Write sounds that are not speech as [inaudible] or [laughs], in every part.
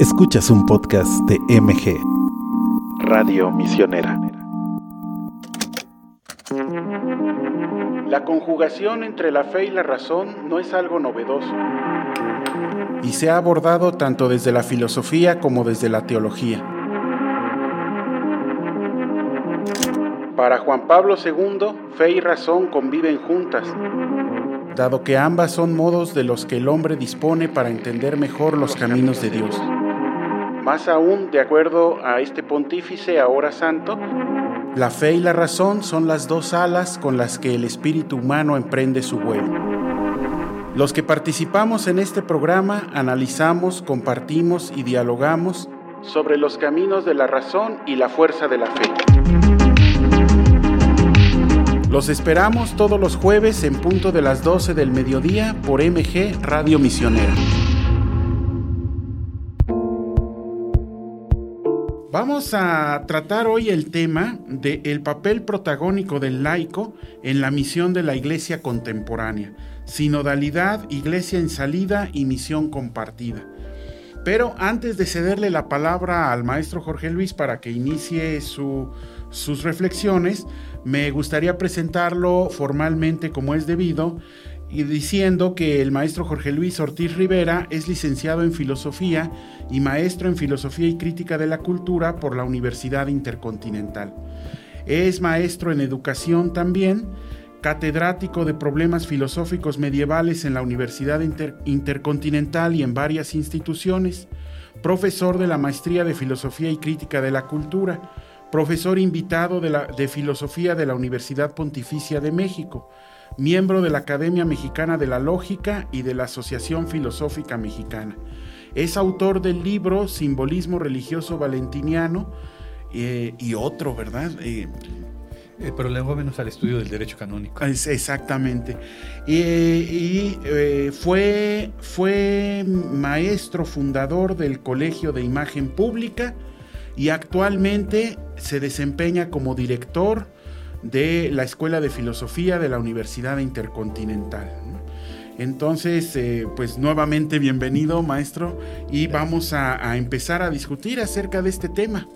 Escuchas un podcast de MG, Radio Misionera. La conjugación entre la fe y la razón no es algo novedoso y se ha abordado tanto desde la filosofía como desde la teología. Para Juan Pablo II, fe y razón conviven juntas, dado que ambas son modos de los que el hombre dispone para entender mejor los caminos de Dios. Más aún, de acuerdo a este pontífice ahora santo, la fe y la razón son las dos alas con las que el espíritu humano emprende su vuelo. Los que participamos en este programa analizamos, compartimos y dialogamos sobre los caminos de la razón y la fuerza de la fe. Los esperamos todos los jueves en punto de las 12 del mediodía por MG Radio Misionera. Vamos a tratar hoy el tema del papel protagónico del laico en la misión de la iglesia contemporánea. Sinodalidad, iglesia en salida y misión compartida. Pero antes de cederle la palabra al maestro Jorge Luis para que inicie sus reflexiones, me gustaría presentarlo formalmente como es debido y diciendo que el maestro Jorge Luis Ortiz Rivera es licenciado en filosofía y maestro en filosofía y crítica de la cultura por la Universidad Intercontinental. Es maestro en educación también, catedrático de problemas filosóficos medievales en la Universidad Intercontinental y en varias instituciones, profesor de la maestría de filosofía y crítica de la cultura, profesor invitado de, la, de filosofía de la Universidad Pontificia de México, miembro de la Academia Mexicana de la Lógica y de la Asociación Filosófica Mexicana. Es autor del libro Simbolismo Religioso Valentiniano eh, y otro, ¿verdad? Eh, eh, pero luego menos al estudio del derecho canónico. exactamente. y fue, fue maestro fundador del Colegio de Imagen Pública y actualmente se desempeña como director de la Escuela de Filosofía de la Universidad Intercontinental. Entonces, eh, pues nuevamente bienvenido, maestro, y vamos a, empezar a discutir acerca de este tema.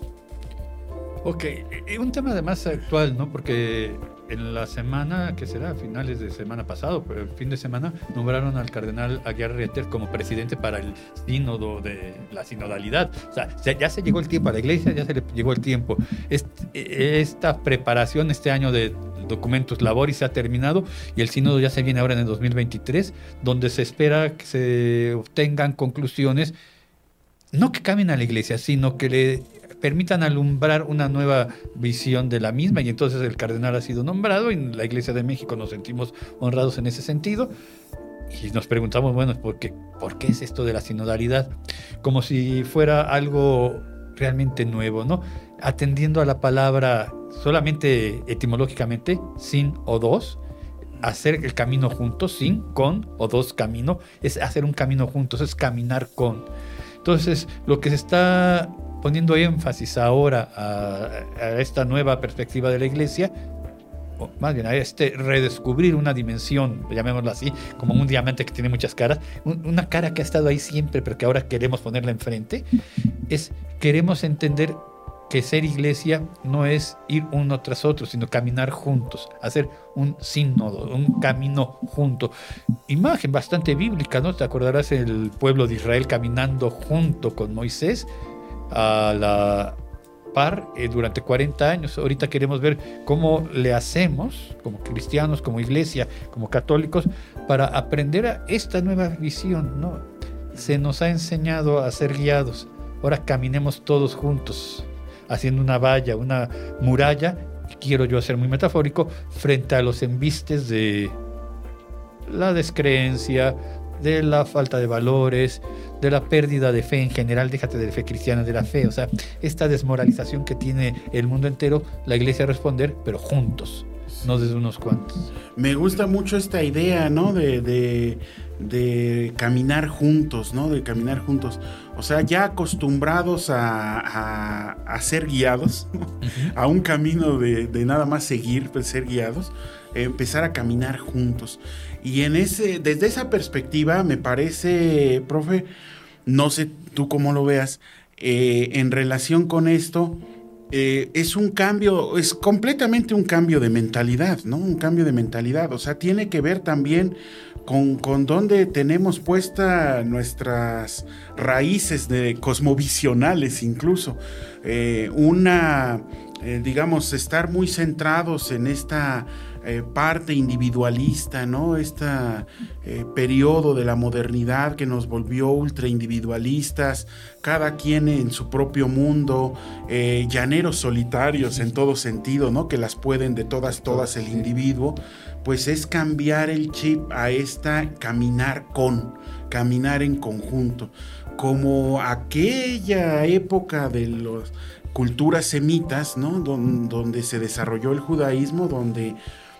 Ok, eh, un tema además actual, ¿no? Porque en la semana, que será? finales de semana pasado, pero el fin de semana, nombraron al cardenal Aguiar Reter como presidente para el sínodo de la sinodalidad. O sea, ya se llegó el tiempo, a la iglesia ya se le llegó el tiempo. esta preparación este año de documentos laboris se ha terminado y el sínodo ya se viene ahora en el 2023, donde se espera que se obtengan conclusiones, no que cambien a la iglesia, sino que le permitan alumbrar una nueva visión de la misma y entonces el cardenal ha sido nombrado y en la Iglesia de México nos sentimos honrados en ese sentido y nos preguntamos, bueno, ¿por qué, ¿por qué es esto de la sinodalidad? Como si fuera algo realmente nuevo, ¿no? Atendiendo a la palabra solamente etimológicamente, sin o dos, hacer el camino juntos, sin, con o dos camino, es hacer un camino juntos, es caminar con. Entonces, lo que se está poniendo énfasis ahora a, esta nueva perspectiva de la iglesia, o más bien a este redescubrir una dimensión, llamémoslo así, como un diamante que tiene muchas caras, una cara que ha estado ahí siempre, pero que ahora queremos ponerla enfrente, es queremos entender que ser iglesia no es ir uno tras otro, sino caminar juntos, hacer un sínodo, un camino junto. Imagen bastante bíblica, ¿no? Te acordarás el pueblo de Israel caminando junto con Moisés a la par eh, durante 40 años. Ahorita queremos ver cómo le hacemos como cristianos, como iglesia, como católicos, para aprender a esta nueva visión. ¿no? Se nos ha enseñado a ser guiados. Ahora caminemos todos juntos, haciendo una valla, una muralla, quiero yo hacer muy metafórico, frente a los embistes de la descreencia, de la falta de valores, de la pérdida de fe en general, déjate de fe cristiana, de la fe, o sea, esta desmoralización que tiene el mundo entero, la iglesia a responder, pero juntos, no desde unos cuantos. Me gusta mucho esta idea, ¿no? De, de, caminar juntos, ¿no? De caminar juntos. O sea, ya acostumbrados a, a, ser guiados, a un camino de, de, nada más seguir, pues ser guiados, empezar a caminar juntos. Y en ese, desde esa perspectiva, me parece, profe, no sé tú cómo lo veas, eh, en relación con esto, eh, es un cambio, es completamente un cambio de mentalidad, ¿no? Un cambio de mentalidad. O sea, tiene que ver también con, con dónde tenemos puestas nuestras raíces de cosmovisionales incluso. Eh, una, digamos, estar muy centrados en esta eh, parte individualista, ¿no? Este periodo de la modernidad que nos volvió ultra individualistas, cada quien en su propio mundo, eh, llaneros solitarios en todo sentido, ¿no? Que las pueden de todas, todas el individuo, pues es cambiar el chip a esta caminar con, caminar en conjunto, como aquella época de las culturas semitas, ¿no? donde se desarrolló el judaísmo, donde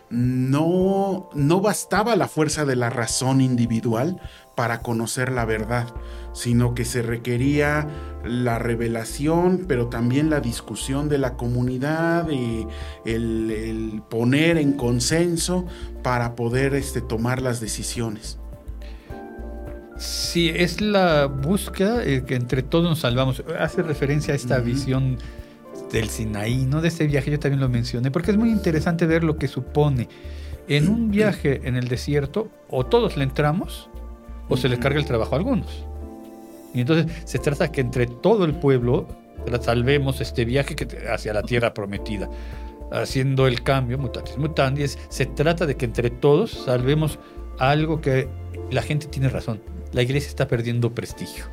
no, no bastaba la fuerza de la razón individual para conocer la verdad, sino que se requería la revelación, pero también la discusión de la comunidad y el, poner en consenso para poder este, tomar las decisiones. Sí, es la búsqueda eh, que entre todos nos salvamos. Hace referencia a esta visión del Sinaí, ¿no? De ese viaje yo también lo mencioné, porque es muy interesante ver lo que supone. En un [clears throat] viaje en el desierto, o todos le entramos, o se les carga el trabajo a algunos. Y entonces se trata que entre todo el pueblo salvemos este viaje hacia la tierra prometida, haciendo el cambio, mutatis mutandis. Se trata de que entre todos salvemos algo que la gente tiene razón. La iglesia está perdiendo prestigio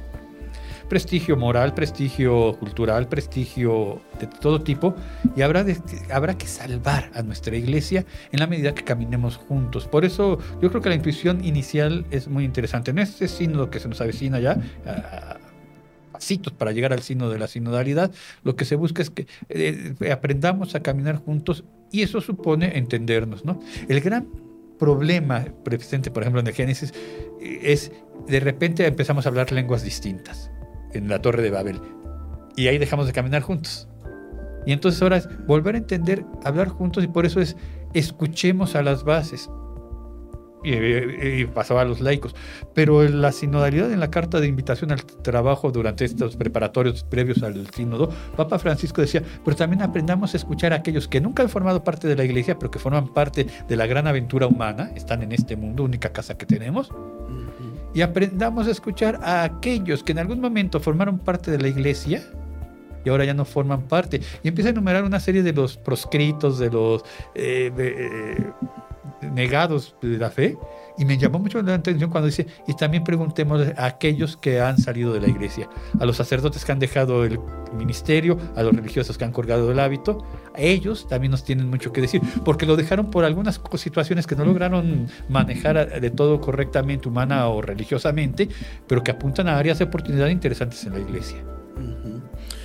prestigio moral, prestigio cultural, prestigio de todo tipo, y habrá, habrá que salvar a nuestra iglesia en la medida que caminemos juntos. Por eso yo creo que la intuición inicial es muy interesante. En este sínodo que se nos avecina ya, a, pasitos para llegar al sínodo de la sinodalidad, lo que se busca es que eh, aprendamos a caminar juntos y eso supone entendernos. ¿no? El gran problema presente, por ejemplo, en el Génesis, eh, es de repente empezamos a hablar lenguas distintas en la Torre de Babel. Y ahí dejamos de caminar juntos. Y entonces ahora es volver a entender, hablar juntos y por eso es escuchemos a las bases. Y, pasaba a los laicos. Pero la sinodalidad en la carta de invitación al trabajo durante estos preparatorios previos al sínodo, Papa Francisco decía, pero también aprendamos a escuchar a aquellos que nunca han formado parte de la iglesia, pero que forman parte de la gran aventura humana, están en este mundo, única casa que tenemos, y aprendamos a escuchar a aquellos que en algún momento formaron parte de la iglesia y ahora ya no forman parte. Y empieza a enumerar una serie de los proscritos, de los eh, eh, negados de la fe. Y me llamó mucho la atención cuando dice, y también preguntemos a aquellos que han salido de la iglesia, a los sacerdotes que han dejado el ministerio, a los religiosos que han colgado el hábito, a ellos también nos tienen mucho que decir, porque lo dejaron por algunas situaciones que no lograron manejar de todo correctamente, humana o religiosamente, pero que apuntan a áreas de oportunidad interesantes en la iglesia.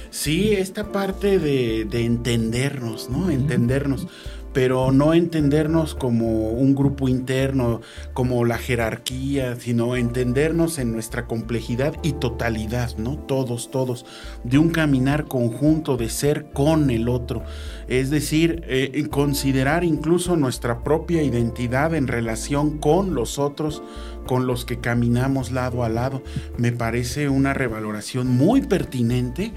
Sí, esta parte de, de entendernos, ¿no? Entendernos pero no entendernos como un grupo interno, como la jerarquía, sino entendernos en nuestra complejidad y totalidad, ¿no? Todos, todos, de un caminar conjunto, de ser con el otro. Es decir, eh, considerar incluso nuestra propia identidad en relación con los otros, con los que caminamos lado a lado. Me parece una revaloración muy pertinente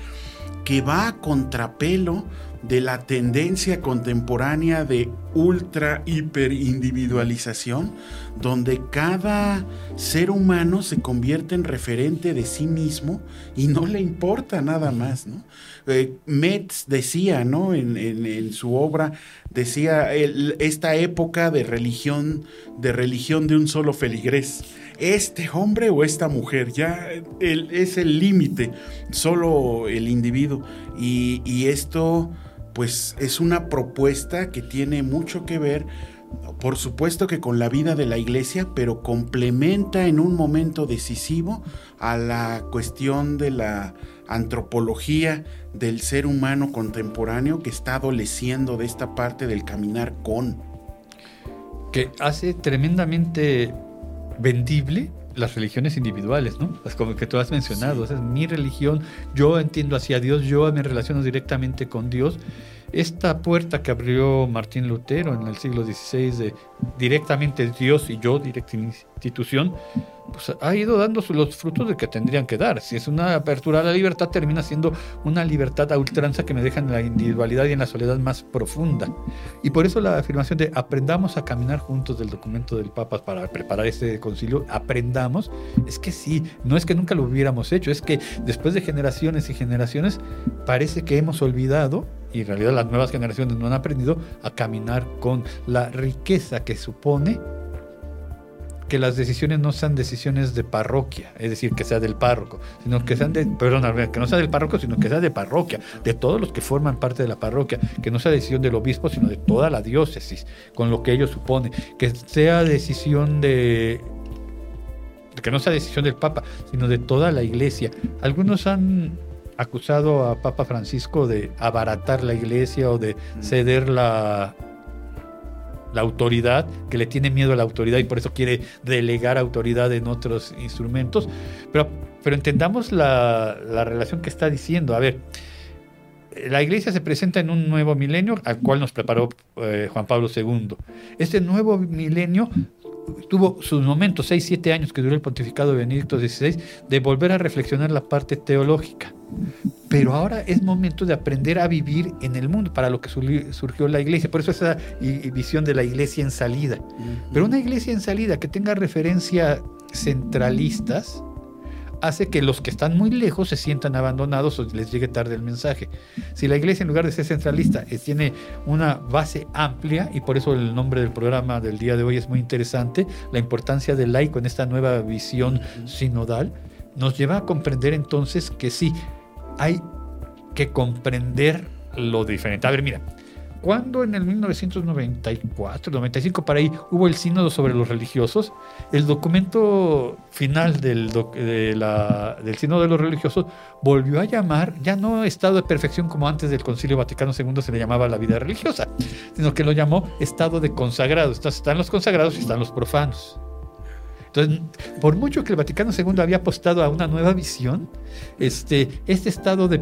que va a contrapelo de la tendencia contemporánea de ultra hiper individualización, donde cada ser humano se convierte en referente de sí mismo y no le importa nada más. ¿no? Eh, Metz decía, ¿no? En, su obra, decía esta época de religión, de religión de un solo feligrés. Este hombre o esta mujer, ya es el límite, solo el individuo. Y, y esto pues es una propuesta que tiene mucho que ver, por supuesto que con la vida de la iglesia, pero complementa en un momento decisivo a la cuestión de la antropología del ser humano contemporáneo que está adoleciendo de esta parte del caminar con. Que hace tremendamente vendible las religiones individuales, ¿no? Las como que tú has mencionado, es mi religión, yo entiendo hacia Dios, yo me relaciono directamente con Dios esta puerta que abrió Martín Lutero en el siglo XVI de directamente Dios y yo, directa institución, pues ha ido dando los frutos de que tendrían que dar. Si es una apertura a la libertad, termina siendo una libertad a ultranza que me deja en la individualidad y en la soledad más profunda. Y por eso la afirmación de aprendamos a caminar juntos del documento del Papa para preparar este concilio, aprendamos, es que sí, no es que nunca lo hubiéramos hecho, es que después de generaciones y generaciones parece que hemos olvidado y en realidad las nuevas generaciones no han aprendido a caminar con la riqueza que supone que las decisiones no sean decisiones de parroquia, es decir, que sea del párroco, sino que sean de, perdón, que no sea del párroco, sino que sea de parroquia, de todos los que forman parte de la parroquia, que no sea decisión del obispo, sino de toda la diócesis, con lo que ello supone, que sea decisión de que no sea decisión del Papa, sino de toda la iglesia. Algunos han acusado a Papa Francisco de abaratar la iglesia o de ceder la, la autoridad, que le tiene miedo a la autoridad y por eso quiere delegar autoridad en otros instrumentos. Pero, pero entendamos la, relación que está diciendo. A ver, la iglesia se presenta en un nuevo milenio al cual nos preparó eh, Juan Pablo II. Este nuevo milenio tuvo sus momentos, 6, 7 años que duró el pontificado de Benedicto XVI, de volver a reflexionar la parte teológica. Pero ahora es momento de aprender a vivir en el mundo, para lo que surgió la iglesia. Por eso esa visión de la iglesia en salida. Pero una iglesia en salida que tenga referencias centralistas, hace que los que están muy lejos se sientan abandonados o les llegue tarde el mensaje. Si la iglesia en lugar de ser centralista tiene una base amplia, y por eso el nombre del programa del día de hoy es muy interesante, la importancia del laico en esta nueva visión sinodal, nos lleva a comprender entonces que sí, hay que comprender lo diferente. A ver, mira, cuando en el 1994, 95, para ahí, hubo el sínodo sobre los religiosos, el documento final del, del sínodo de los religiosos volvió a llamar, ya no estado de perfección como antes del Concilio Vaticano II se le llamaba la vida religiosa, sino que lo llamó estado de consagrados. Están los consagrados y están los profanos. Entonces, por mucho que el Vaticano II había apostado a una nueva visión, este, este estado de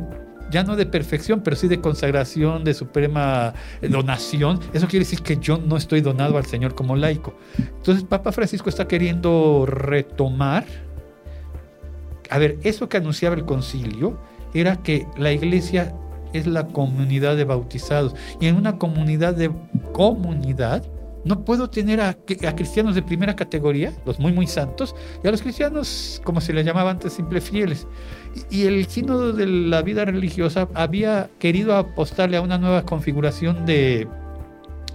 ya no de perfección, pero sí de consagración, de suprema eh, donación. Eso quiere decir que yo no estoy donado al Señor como laico. Entonces, Papa Francisco está queriendo retomar. A ver, eso que anunciaba el concilio era que la iglesia es la comunidad de bautizados. Y en una comunidad de comunidad, no puedo tener a, cristianos de primera categoría, los muy, muy santos, y a los cristianos, como se les llamaba antes, simple fieles. Y, el sínodo de la vida religiosa había querido apostarle a una nueva configuración de,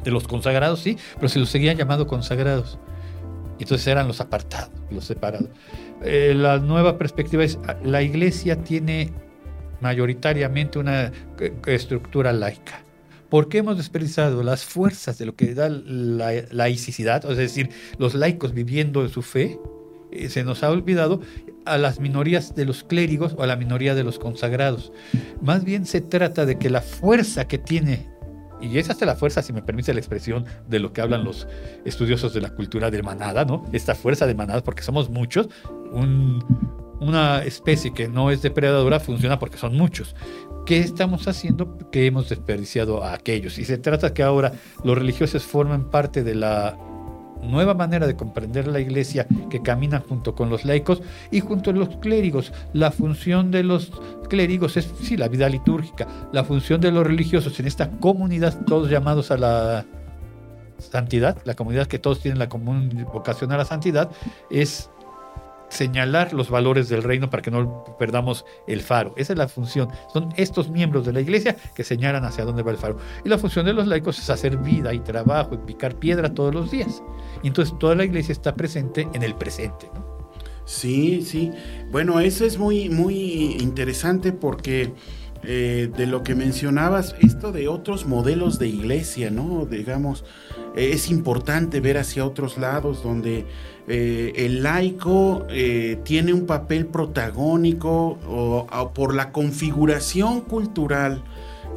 de los consagrados, sí, pero se los seguían llamando consagrados. Entonces eran los apartados, los separados. Eh, la nueva perspectiva es, la iglesia tiene mayoritariamente una eh, estructura laica ¿Por qué hemos desperdiciado las fuerzas de lo que da la laicidad? Es decir, los laicos viviendo en su fe, eh, se nos ha olvidado a las minorías de los clérigos o a la minoría de los consagrados. Más bien se trata de que la fuerza que tiene, y esa es la fuerza, si me permite la expresión, de lo que hablan los estudiosos de la cultura de manada, ¿no? Esta fuerza de manada, porque somos muchos, una especie que no es depredadora funciona porque son muchos. ¿Qué estamos haciendo que hemos desperdiciado a aquellos? Y se trata que ahora los religiosos formen parte de la nueva manera de comprender la iglesia que camina junto con los laicos y junto a los clérigos. La función de los clérigos es, sí, la vida litúrgica. La función de los religiosos en esta comunidad, todos llamados a la santidad, la comunidad que todos tienen la común vocación a la santidad, es señalar los valores del reino para que no perdamos el faro. Esa es la función. Son estos miembros de la iglesia que señalan hacia dónde va el faro. Y la función de los laicos es hacer vida y trabajo y picar piedra todos los días. Y entonces toda la iglesia está presente en el presente. Sí, sí. Bueno, eso es muy, muy interesante porque eh, de lo que mencionabas, esto de otros modelos de iglesia, ¿no? Digamos, eh, es importante ver hacia otros lados donde eh, el laico tiene un papel protagónico por la configuración cultural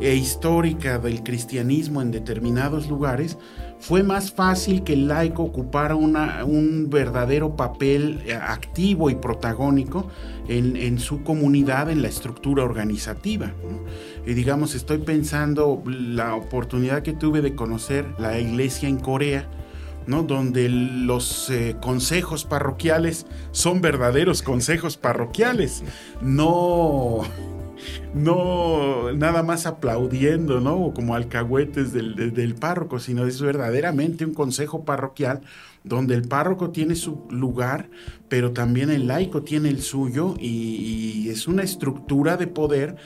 e histórica del cristianismo en determinados lugares, fue más fácil que el laico ocupara un verdadero papel eh, activo y protagónico en, su comunidad, en la estructura organizativa. Y digamos, estoy pensando la oportunidad que tuve de conocer la iglesia en Corea, ¿no? donde los eh, consejos parroquiales son verdaderos consejos parroquiales, no no nada más aplaudiendo, ¿no? Como alcahuetes del, párroco, sino es verdaderamente un consejo parroquial donde el párroco tiene su lugar, pero también el laico tiene el suyo y, es una estructura de poder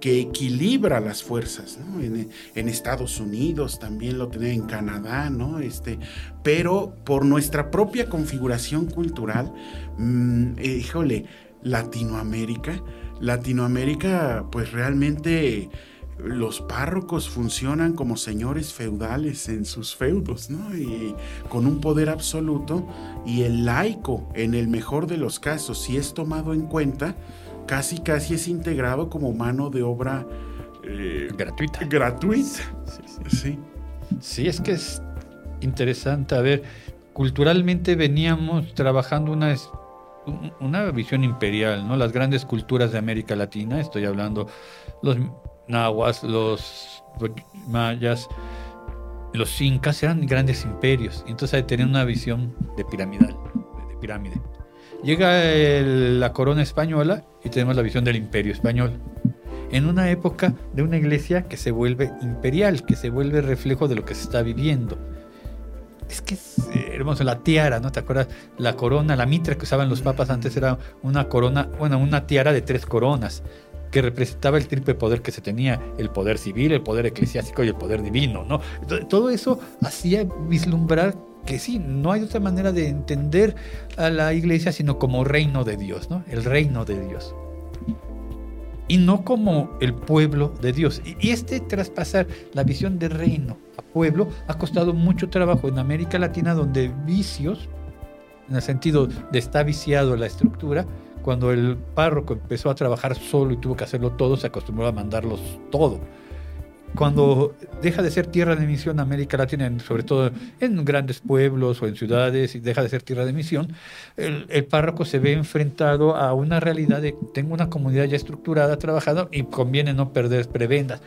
que equilibra las fuerzas, ¿no? en, Estados Unidos también lo tenía en Canadá, ¿no? Este, pero por nuestra propia configuración cultural, mm, híjole, Latinoamérica, Latinoamérica, pues realmente los párrocos funcionan como señores feudales en sus feudos, ¿no? Y con un poder absoluto. Y el laico, en el mejor de los casos, si es tomado en cuenta, casi casi es integrado como mano de obra eh, gratuita. Gratuita. Sí, sí. sí, es que es interesante. A ver, culturalmente veníamos trabajando una una visión imperial, ¿no? Las grandes culturas de América Latina, estoy hablando los nahuas, los mayas, los incas eran grandes imperios, entonces tenían una visión de piramidal, de pirámide. Llega la corona española y tenemos la visión del imperio español. En una época de una iglesia que se vuelve imperial, que se vuelve reflejo de lo que se está viviendo es que es hermoso, la tiara, ¿no? ¿Te acuerdas? La corona, la mitra que usaban los papas antes era una corona, bueno, una tiara de tres coronas que representaba el triple poder que se tenía, el poder civil, el poder eclesiástico y el poder divino, ¿no? Todo eso hacía vislumbrar que sí, no hay otra manera de entender a la iglesia sino como reino de Dios, ¿no? El reino de Dios y no como el pueblo de Dios. Y este traspasar la visión de reino a pueblo ha costado mucho trabajo en América Latina, donde vicios, en el sentido de estar viciado la estructura, cuando el párroco empezó a trabajar solo y tuvo que hacerlo todo, se acostumbró a mandarlos todo cuando deja de ser tierra de misión América Latina, sobre todo en grandes pueblos o en ciudades, y deja de ser tierra de misión, el, párroco se ve enfrentado a una realidad de tengo una comunidad ya estructurada, trabajada, y conviene no perder prebendas.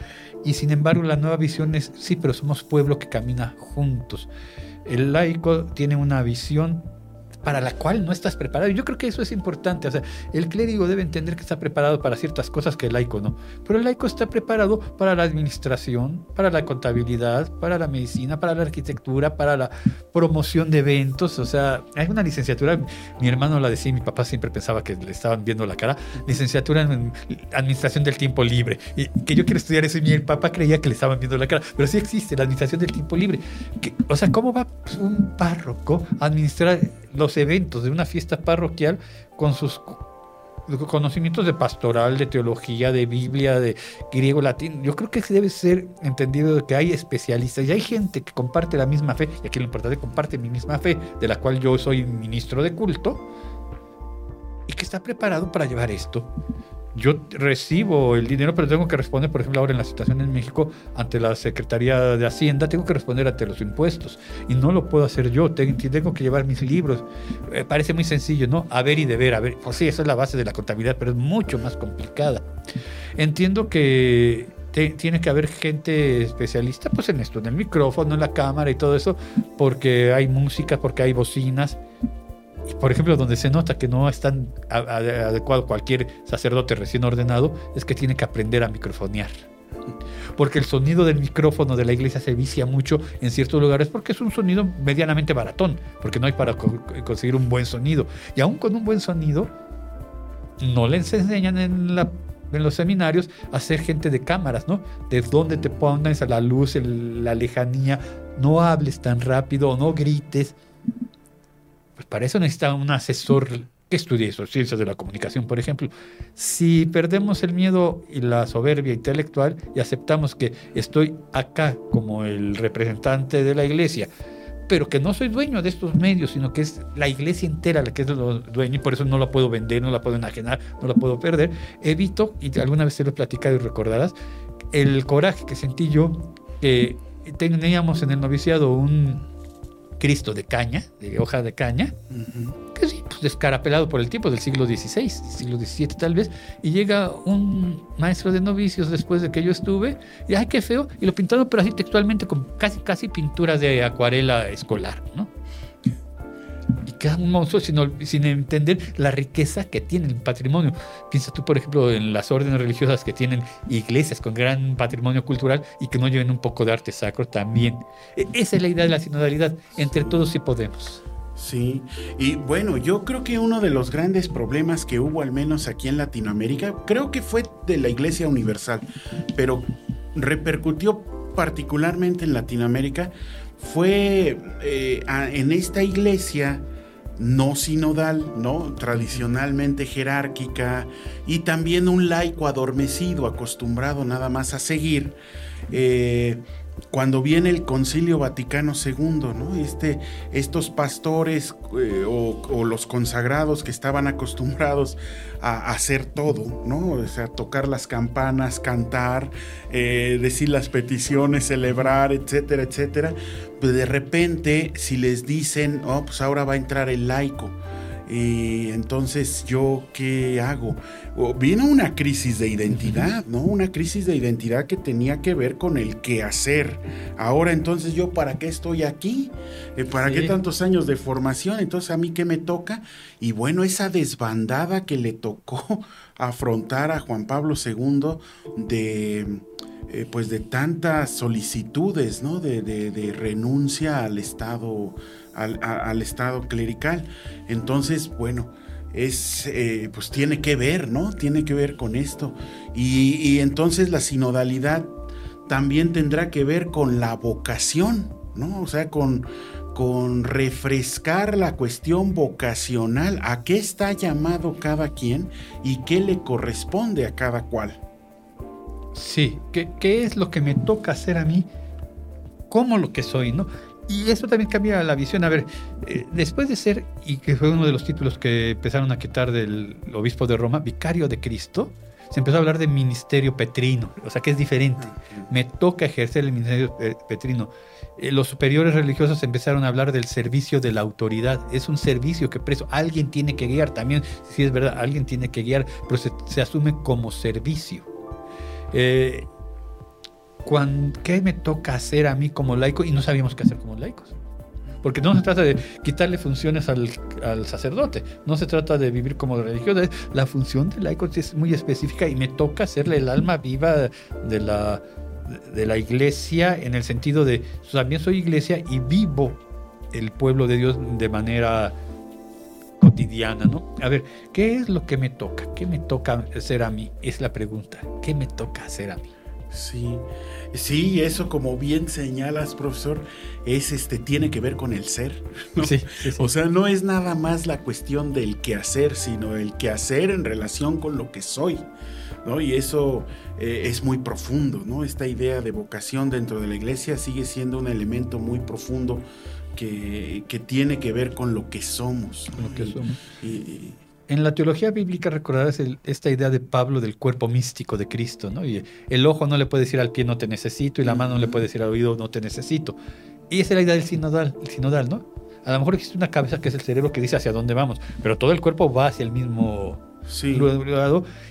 Y sin embargo, la nueva visión es, sí, pero somos pueblo que camina juntos. El laico tiene una visión para la cual no estás preparado. Yo creo que eso es importante. O sea, el clérigo debe entender que está preparado para ciertas cosas que el laico no. Pero el laico está preparado para la administración, para la contabilidad, para la medicina, para la arquitectura, para la promoción de eventos. O sea, hay una licenciatura, mi hermano la decía, mi papá siempre pensaba que le estaban viendo la cara, licenciatura en administración del tiempo libre. Y que yo quiero estudiar eso y mi papá creía que le estaban viendo la cara. Pero sí existe la administración del tiempo libre. o sea, ¿cómo va un párroco a administrar los eventos de una fiesta parroquial con sus conocimientos de pastoral, de teología, de Biblia, de griego, latín. Yo creo que debe ser entendido que hay especialistas y hay gente que comparte la misma fe, y aquí lo importante comparte mi misma fe, de la cual yo soy ministro de culto, y que está preparado para llevar esto yo recibo el dinero, pero tengo que responder, por ejemplo, ahora en la situación en México, ante la Secretaría de Hacienda, tengo que responder ante los impuestos. Y no lo puedo hacer yo, tengo que llevar mis libros. Eh, parece muy sencillo, ¿no? A ver y deber, a ver. Pues sí, esa es la base de la contabilidad, pero es mucho más complicada. Entiendo que tiene que haber gente especialista pues en esto, en el micrófono, en la cámara y todo eso, porque hay música, porque hay bocinas, por ejemplo, donde se nota que no es tan adecuado cualquier sacerdote recién ordenado, es que tiene que aprender a microfonear. Porque el sonido del micrófono de la iglesia se vicia mucho en ciertos lugares porque es un sonido medianamente baratón, porque no hay para conseguir un buen sonido. Y aún con un buen sonido, no les enseñan en, los seminarios a ser gente de cámaras, ¿no? De dónde te pongas la luz, la lejanía, no hables tan rápido, no grites pues para eso necesita un asesor que estudie eso, ciencias de la comunicación, por ejemplo. Si perdemos el miedo y la soberbia intelectual y aceptamos que estoy acá como el representante de la iglesia, pero que no soy dueño de estos medios, sino que es la iglesia entera la que es dueño y por eso no la puedo vender, no la puedo enajenar, no la puedo perder, evito, y alguna vez te lo he platicado y recordarás, el coraje que sentí yo que teníamos en el noviciado un Cristo de caña, de hoja de caña, que sí, pues descarapelado por el tiempo del siglo XVI, siglo XVII tal vez, y llega un maestro de novicios después de que yo estuve, y ay, qué feo, y lo pintaron pero así textualmente con casi, casi pinturas de acuarela escolar, ¿no? Y queda un monstruo sin, sin, entender la riqueza que tiene el patrimonio. Piensa tú, por ejemplo, en las órdenes religiosas que tienen iglesias con gran patrimonio cultural y que no lleven un poco de arte sacro también. E, esa es la idea de la sinodalidad. Entre todos sí podemos. Sí, y bueno, yo creo que uno de los grandes problemas que hubo, al menos aquí en Latinoamérica, creo que fue de la Iglesia Universal, pero repercutió particularmente en Latinoamérica, fue eh, en esta iglesia no sinodal, ¿no? Tradicionalmente jerárquica y también un laico adormecido, acostumbrado nada más a seguir. Eh, cuando viene el Concilio Vaticano II, ¿no? Este, estos pastores eh, o, los consagrados que estaban acostumbrados a, hacer todo, ¿no? O sea, tocar las campanas, cantar, eh, decir las peticiones, celebrar, etcétera, etcétera. Pues de repente, si les dicen, oh, pues ahora va a entrar el laico y entonces, ¿yo qué hago? vino una crisis de identidad, ¿no? Una crisis de identidad que tenía que ver con el qué hacer. Ahora, entonces, ¿yo para qué estoy aquí? Eh, ¿Para qué tantos años de formación? Entonces, ¿a mí qué me toca? Y bueno, esa desbandada que le tocó [laughs] afrontar a Juan Pablo II de... Eh, pues de tantas solicitudes, ¿no? De, de renuncia al Estado al, Estado clerical. Entonces, bueno, es, eh, pues tiene que ver, ¿no? Tiene que ver con esto. Y, entonces la sinodalidad también tendrá que ver con la vocación, ¿no? O sea, con, con refrescar la cuestión vocacional, a qué está llamado cada quien y qué le corresponde a cada cual. Sí, ¿qué, qué es lo que me toca hacer a mí? ¿Cómo lo que soy, no? Y eso también cambia la visión. A ver, eh, después de ser, y que fue uno de los títulos que empezaron a quitar del obispo de Roma, vicario de Cristo, se empezó a hablar de ministerio petrino, o sea que es diferente. Ah, Me toca ejercer el ministerio petrino. Eh, los superiores religiosos empezaron a hablar del servicio de la autoridad. Es un servicio que preso. Alguien tiene que guiar también, si es verdad, alguien tiene que guiar, pero se, asume como servicio. Eh, ¿qué me toca hacer a mí como laico? Y no sabíamos qué hacer como laicos. Porque no se trata de quitarle funciones al, sacerdote, no se trata de vivir como religioso. La función del laico es muy específica y me toca hacerle el alma viva de la, de la iglesia en el sentido de también soy iglesia y vivo el pueblo de Dios de manera cotidiana, ¿no? A ver, ¿qué es lo que me toca? ¿Qué me toca hacer a mí? Es la pregunta. ¿Qué me toca hacer a mí? Sí, sí, eso como bien señalas, profesor, es este, tiene que ver con el ser. [laughs] Sí, O sea, no es nada más la cuestión del quehacer, sino el quehacer en relación con lo que soy. ¿no? Y eso eh, es muy profundo, ¿no? Esta idea de vocación dentro de la iglesia sigue siendo un elemento muy profundo que, tiene que ver con lo que somos. lo que somos. En la teología bíblica recordarás esta idea de Pablo del cuerpo místico de Cristo, ¿no? Y el ojo no le puede decir al pie no te necesito y la mano no le puede decir al oído no te necesito. Y esa es la idea del sinodal, el sinodal, ¿no? A lo mejor existe una cabeza que es el cerebro que dice hacia dónde vamos, pero todo el cuerpo va hacia el mismo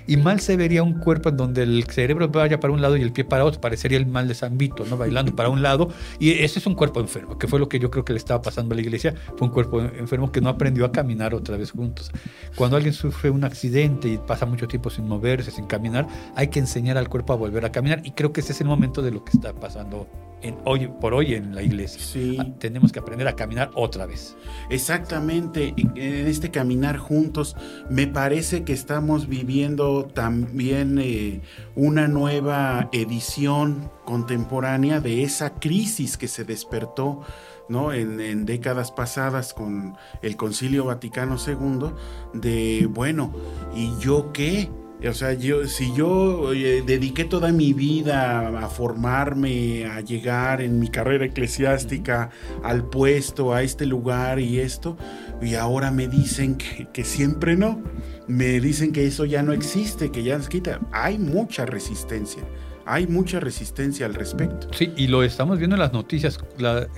Y mal se vería un cuerpo en donde el cerebro vaya para un lado y el pie para otro. Parecería el mal de San Vito, ¿no? Bailando para un lado. Y ese es un cuerpo enfermo, que fue lo que yo creo que le estaba pasando a la iglesia. Fue un cuerpo enfermo que no aprendió a caminar otra vez juntos. Cuando alguien sufre un accidente y pasa mucho tiempo sin moverse, sin caminar, hay que enseñar al cuerpo a volver a caminar. Y creo que ese es el momento de lo que está pasando en hoy, por hoy en la iglesia. Sí. Ah, tenemos que aprender a caminar otra vez. Exactamente. En este caminar juntos, me parece que estamos viviendo también eh, una nueva edición contemporánea de esa crisis que se despertó ¿no? En, en, décadas pasadas con el Concilio Vaticano II, de, bueno, ¿y yo qué? O sea, yo, si yo dediqué toda mi vida a formarme, a llegar en mi carrera eclesiástica al puesto, a este lugar y esto, y ahora me dicen que, que siempre no, me dicen que eso ya no existe, que ya nos quita, hay mucha resistencia hay mucha resistencia al respecto. Sí, y lo estamos viendo en las noticias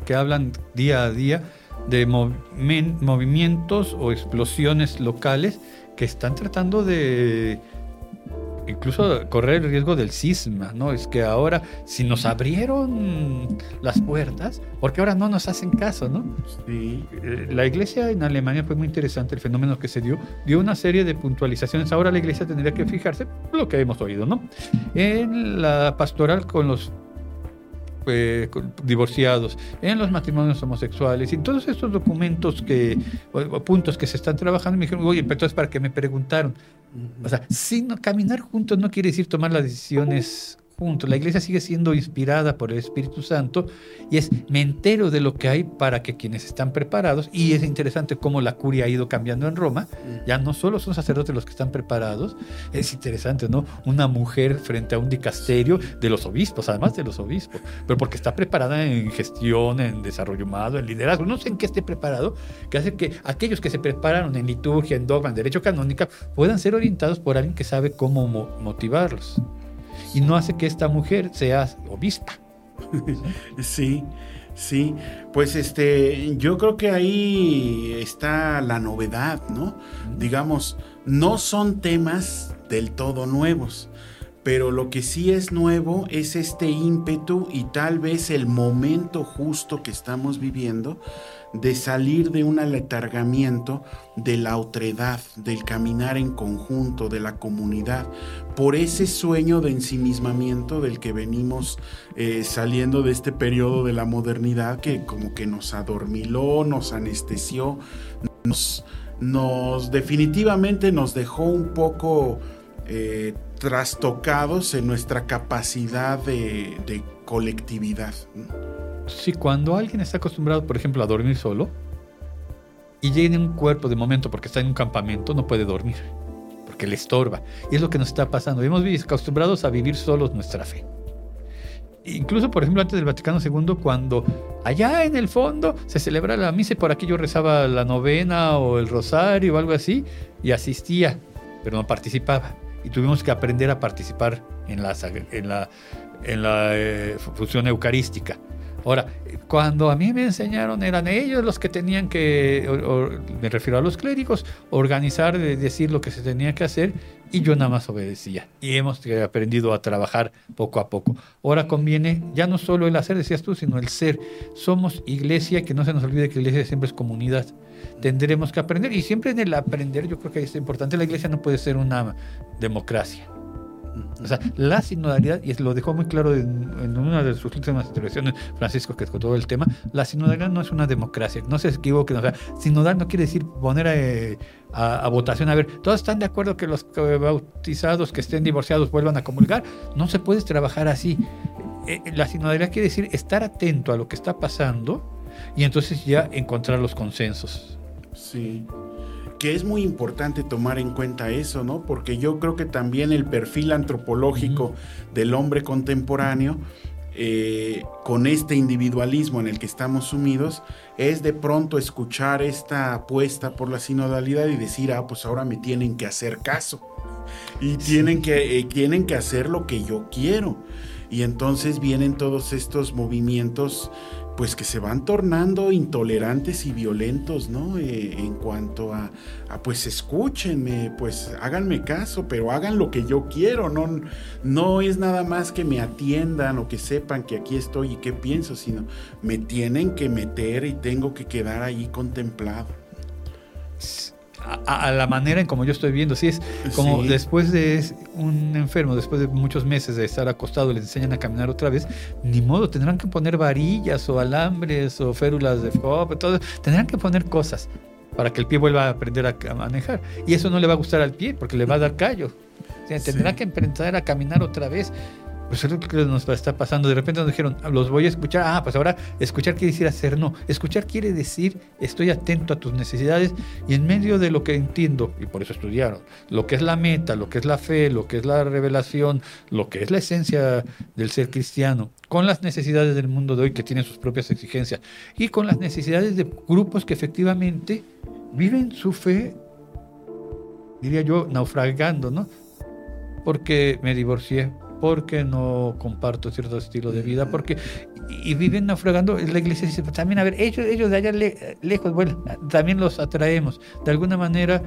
que hablan día a día de movimientos o explosiones locales que están tratando de incluso correr el riesgo del cisma, ¿no? Es que ahora, si nos abrieron las puertas, porque ahora no nos hacen caso, ¿no? Sí. Eh, la iglesia en Alemania fue muy interesante el fenómeno que se dio, dio una serie de puntualizaciones. Ahora la iglesia tendría que fijarse lo que hemos oído, ¿no? En la pastoral con los eh, divorciados, en los matrimonios homosexuales, y todos estos documentos que, o, puntos que se están trabajando, me dijeron, oye, entonces para qué me preguntaron. O sea, sino caminar juntos no quiere decir tomar las decisiones la iglesia sigue siendo inspirada por el Espíritu Santo y es me entero de lo que hay para que quienes están preparados, y es interesante cómo la curia ha ido cambiando en Roma, ya no solo son sacerdotes los que están preparados, es interesante, ¿no? Una mujer frente a un dicasterio de los obispos, además de los obispos, pero porque está preparada en gestión, en desarrollo humano, en liderazgo, no sé en qué esté preparado, que hace que aquellos que se prepararon en liturgia, en dogma, en derecho canónica, puedan ser orientados por alguien que sabe cómo motivarlos y no hace que esta mujer sea obispa. [laughs] Sí, sí. Pues este, yo creo que ahí está la novedad, ¿no? Digamos, no son temas del todo nuevos, pero lo que sí es nuevo es este ímpetu y tal vez el momento justo que estamos viviendo de salir de un aletargamiento de la otredad, del caminar en conjunto, de la comunidad, por ese sueño de ensimismamiento del que venimos eh, saliendo de este periodo de la modernidad que como que nos adormiló, nos anestesió, nos, definitivamente nos dejó un poco eh, trastocados en nuestra capacidad de colectividad. Si cuando alguien está acostumbrado, por ejemplo, a dormir solo y llega en un cuerpo de momento porque está en un campamento, no puede dormir porque le estorba. Y es lo que nos está pasando. Hemos visto acostumbrados a vivir solos nuestra fe. Incluso, por ejemplo, antes del Vaticano II, cuando allá en el fondo se celebra la misa y por aquí yo rezaba la novena o el rosario o algo así, y asistía, pero no participaba. Y tuvimos que aprender a participar en la, en la, en la eh, función eucarística. Ahora, cuando a mí me enseñaron, eran ellos los que tenían que, me refiero a los clérigos, organizar, decir lo que se tenía que hacer y yo nada más obedecía. Y hemos aprendido a trabajar poco a poco. Ahora conviene ya no solo el hacer, decías tú, sino el ser. Somos iglesia, que no se nos olvide que la iglesia siempre es comunidad. Tendremos que aprender y siempre en el aprender yo creo que es importante. La iglesia no puede ser una democracia o sea, la sinodalidad, y lo dejó muy claro en, una de sus últimas intervenciones, Francisco, que todo el tema, la sinodalidad no es una democracia, no se equivoquen. O sea, sinodal no quiere decir poner eh, a, votación, a ver, todos están de acuerdo que los bautizados que estén divorciados vuelvan a comulgar. No se puede trabajar así. Eh, la sinodalidad quiere decir estar atento a lo que está pasando y entonces ya encontrar los consensos. Sí que es muy importante tomar en cuenta eso, ¿no? Porque yo creo que también el perfil antropológico del hombre contemporáneo, eh, con este individualismo en el que estamos sumidos, es de pronto escuchar esta apuesta por la sinodalidad y decir, ah, pues ahora me tienen que hacer caso. Y tienen que, eh, tienen que hacer lo que yo quiero. Y entonces vienen todos estos movimientos pues que se van tornando intolerantes y violentos, ¿no? Eh, en cuanto a, pues escúchenme, pues háganme caso, pero hagan lo que yo quiero, no, no es nada más que me atiendan o que sepan que aquí estoy y qué pienso, sino me tienen que meter y tengo que quedar ahí contemplado a, la manera en como yo estoy viendo. Si es como después de un enfermo, después de muchos meses de estar acostado, le enseñan a caminar otra vez, ni modo, tendrán que poner varillas o alambres o férulas de FOB, todo, tendrán que poner cosas para que el pie vuelva a aprender a, manejar. Y eso no le va a gustar al pie porque le va a dar callo. tendrá que empezar a caminar otra vez pues es lo que nos está pasando. De repente nos dijeron, los voy a escuchar. Ah, pues ahora escuchar quiere decir hacer no. Escuchar quiere decir estoy atento a tus necesidades y en medio de lo que entiendo, y por eso estudiaron, lo que es la meta, lo que es la fe, lo que es la revelación, lo que es la esencia del ser cristiano, con las necesidades del mundo de hoy que tienen sus propias exigencias y con las necesidades de grupos que efectivamente viven su fe, diría yo, naufragando, ¿no? Porque me divorcié, porque no comparto cierto estilo de vida, porque y viven naufragando. La iglesia dice, pues, también, a ver, ellos, ellos de allá lejos, bueno, también los atraemos. De alguna manera,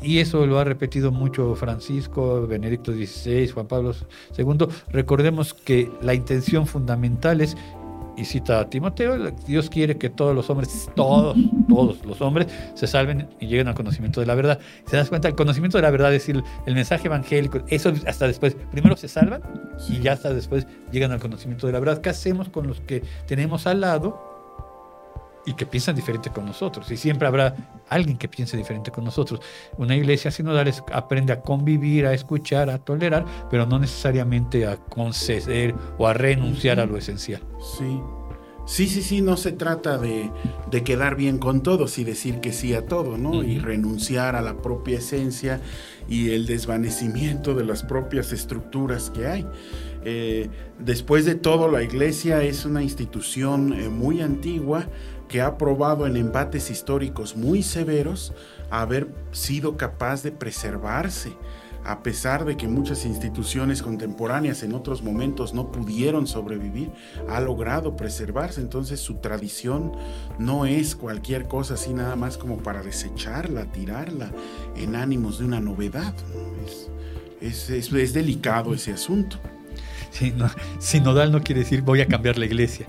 y eso lo ha repetido mucho Francisco, Benedicto XVI, Juan Pablo II, recordemos que la intención fundamental es y cita a Timoteo, Dios quiere que todos los hombres, todos, todos los hombres se salven y lleguen al conocimiento de la verdad. ¿Se das cuenta? El conocimiento de la verdad, es decir, el mensaje evangélico, eso hasta después, primero se salvan y ya hasta después llegan al conocimiento de la verdad. ¿Qué hacemos con los que tenemos al lado? Y que piensan diferente con nosotros. Y siempre habrá alguien que piense diferente con nosotros. Una iglesia sinodal aprende a convivir, a escuchar, a tolerar, pero no necesariamente a conceder o a renunciar a lo esencial. Sí. Sí, sí, sí, no se trata de, quedar bien con todos y decir que sí a todo, ¿no? Y renunciar a la propia esencia y el desvanecimiento de las propias estructuras que hay. Eh, después de todo, la iglesia es una institución eh, muy antigua, ha probado en embates históricos muy severos haber sido capaz de preservarse, a pesar de que muchas instituciones contemporáneas en otros momentos no pudieron sobrevivir, ha logrado preservarse. Entonces su tradición no es cualquier cosa así nada más como para desecharla, tirarla en ánimos de una novedad. Es, es delicado ese asunto. Sí, no, sinodal no quiere decir voy a cambiar la iglesia.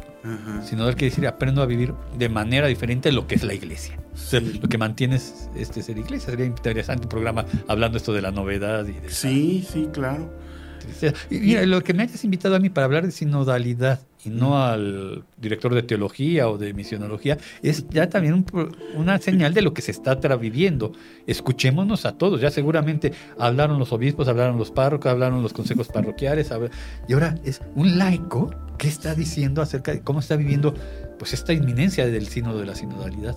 Sinodal quiere decir aprendo a vivir de manera diferente lo que es la iglesia. lo que mantiene es este, ser iglesia. Sería interesante un programa hablando esto de la novedad. Y de sí, sí, claro. Mira, lo que me hayas invitado a mí para hablar de sinodalidad y no al director de teología o de misionología, es ya también una señal de lo que se está viviendo. Escuchémonos a todos. Ya seguramente hablaron los obispos, hablaron los párrocos, hablaron los consejos parroquiales. Y ahora es un laico que está diciendo acerca de cómo está viviendo pues esta inminencia del sínodo de la sinodalidad.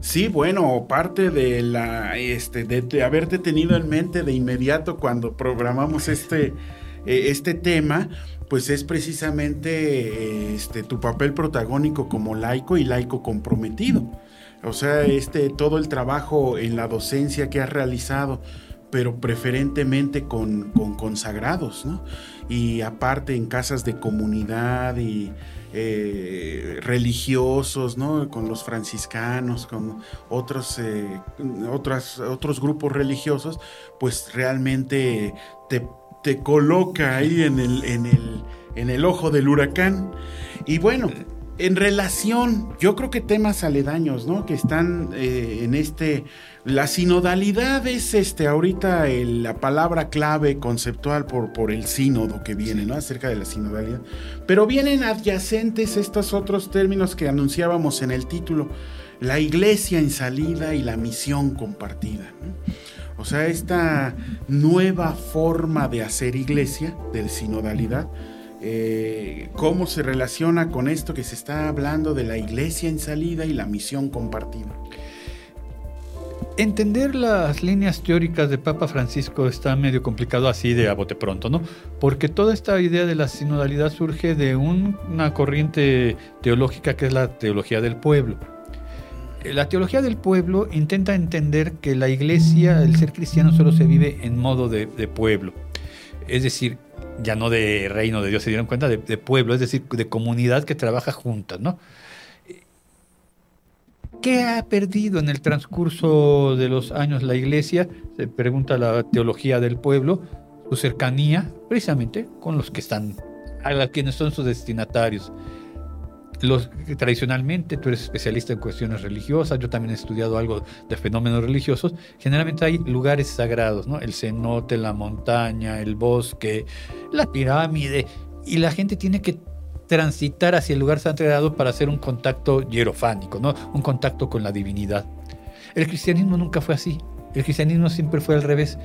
Sí, bueno, parte de la este de, haberte tenido en mente de inmediato cuando programamos este eh, este tema, pues es precisamente este tu papel protagónico como laico y laico comprometido. O sea, este todo el trabajo en la docencia que has realizado, pero preferentemente con, con consagrados, ¿no? Y aparte en casas de comunidad y eh, religiosos, ¿no? Con los franciscanos, con otros, eh, otros grupos religiosos, pues realmente te, te coloca ahí en el, en, el, en el ojo del huracán. Y bueno, en relación, yo creo que temas aledaños, ¿no? Que están eh, en este. La sinodalidad es este, ahorita la palabra clave conceptual por, por el sínodo que viene, ¿no? Acerca de la sinodalidad. Pero vienen adyacentes estos otros términos que anunciábamos en el título: la iglesia en salida y la misión compartida. O sea, esta nueva forma de hacer iglesia, de sinodalidad eh, cómo se relaciona con esto que se está hablando de la iglesia en salida y la misión compartida. Entender las líneas teóricas de Papa Francisco está medio complicado así de a bote pronto, ¿no? Porque toda esta idea de la sinodalidad surge de una corriente teológica que es la teología del pueblo. La teología del pueblo intenta entender que la iglesia, el ser cristiano, solo se vive en modo de, de pueblo. Es decir, ya no de reino de Dios, se dieron cuenta de, pueblo, es decir, de comunidad que trabaja juntas, ¿no? ¿Qué ha perdido en el transcurso de los años la iglesia? Se pregunta la teología del pueblo, su cercanía precisamente con los que están, a quienes son sus destinatarios los, tradicionalmente tú eres especialista en cuestiones religiosas, yo también he estudiado algo de fenómenos religiosos, generalmente hay lugares sagrados, ¿no? El cenote, la montaña, el bosque, la pirámide, y la gente tiene que transitar hacia el lugar sagrado para hacer un contacto hierofánico, ¿no? Un contacto con la divinidad. El cristianismo nunca fue así. El cristianismo siempre fue al revés.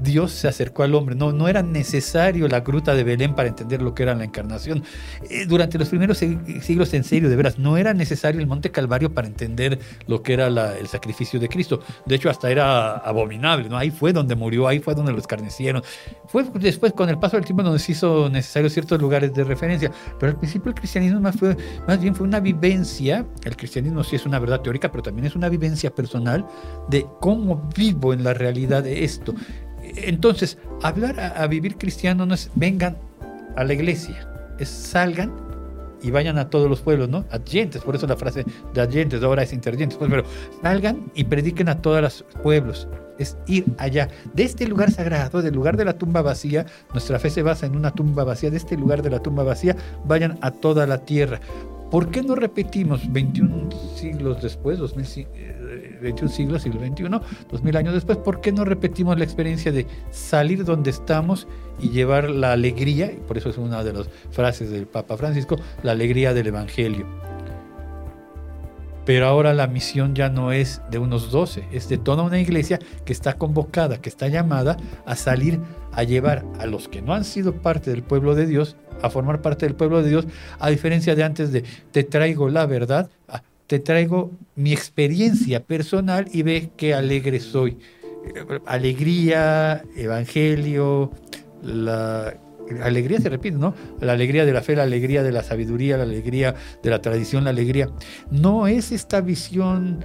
Dios se acercó al hombre. No, no era necesario la gruta de Belén para entender lo que era la encarnación. Eh, durante los primeros siglos, en serio, de veras, no era necesario el Monte Calvario para entender lo que era el sacrificio de Cristo. De hecho, hasta era abominable. ¿no? Ahí fue donde murió, ahí fue donde lo escarnecieron. Fue después, con el paso del tiempo, donde se hizo necesario ciertos lugares de referencia. Pero al principio el cristianismo más, fue, más bien fue una vivencia. El cristianismo sí es una verdad teórica, pero también es una vivencia personal de cómo vivo en la realidad de esto. Entonces, hablar a, vivir cristiano no es vengan a la iglesia. Es salgan y vayan a todos los pueblos, ¿no? Adyentes, por eso la frase de adyentes, ahora es interyentes, pues, pero salgan y prediquen a todos los pueblos. Es ir allá, de este lugar sagrado, del lugar de la tumba vacía, nuestra fe se basa en una tumba vacía, de este lugar de la tumba vacía, vayan a toda la tierra. ¿Por qué no repetimos 21 siglos después, 2000, 21 siglos, siglo XXI, 2000 años después, ¿por qué no repetimos la experiencia de salir donde estamos y llevar la alegría, y por eso es una de las frases del Papa Francisco, la alegría del Evangelio? Pero ahora la misión ya no es de unos 12, es de toda una iglesia que está convocada, que está llamada a salir a llevar a los que no han sido parte del pueblo de Dios a formar parte del pueblo de Dios, a diferencia de antes de te traigo la verdad, te traigo mi experiencia personal y ve qué alegre soy. Alegría, evangelio, la alegría se repite, ¿no? La alegría de la fe, la alegría de la sabiduría, la alegría de la tradición, la alegría. No es esta visión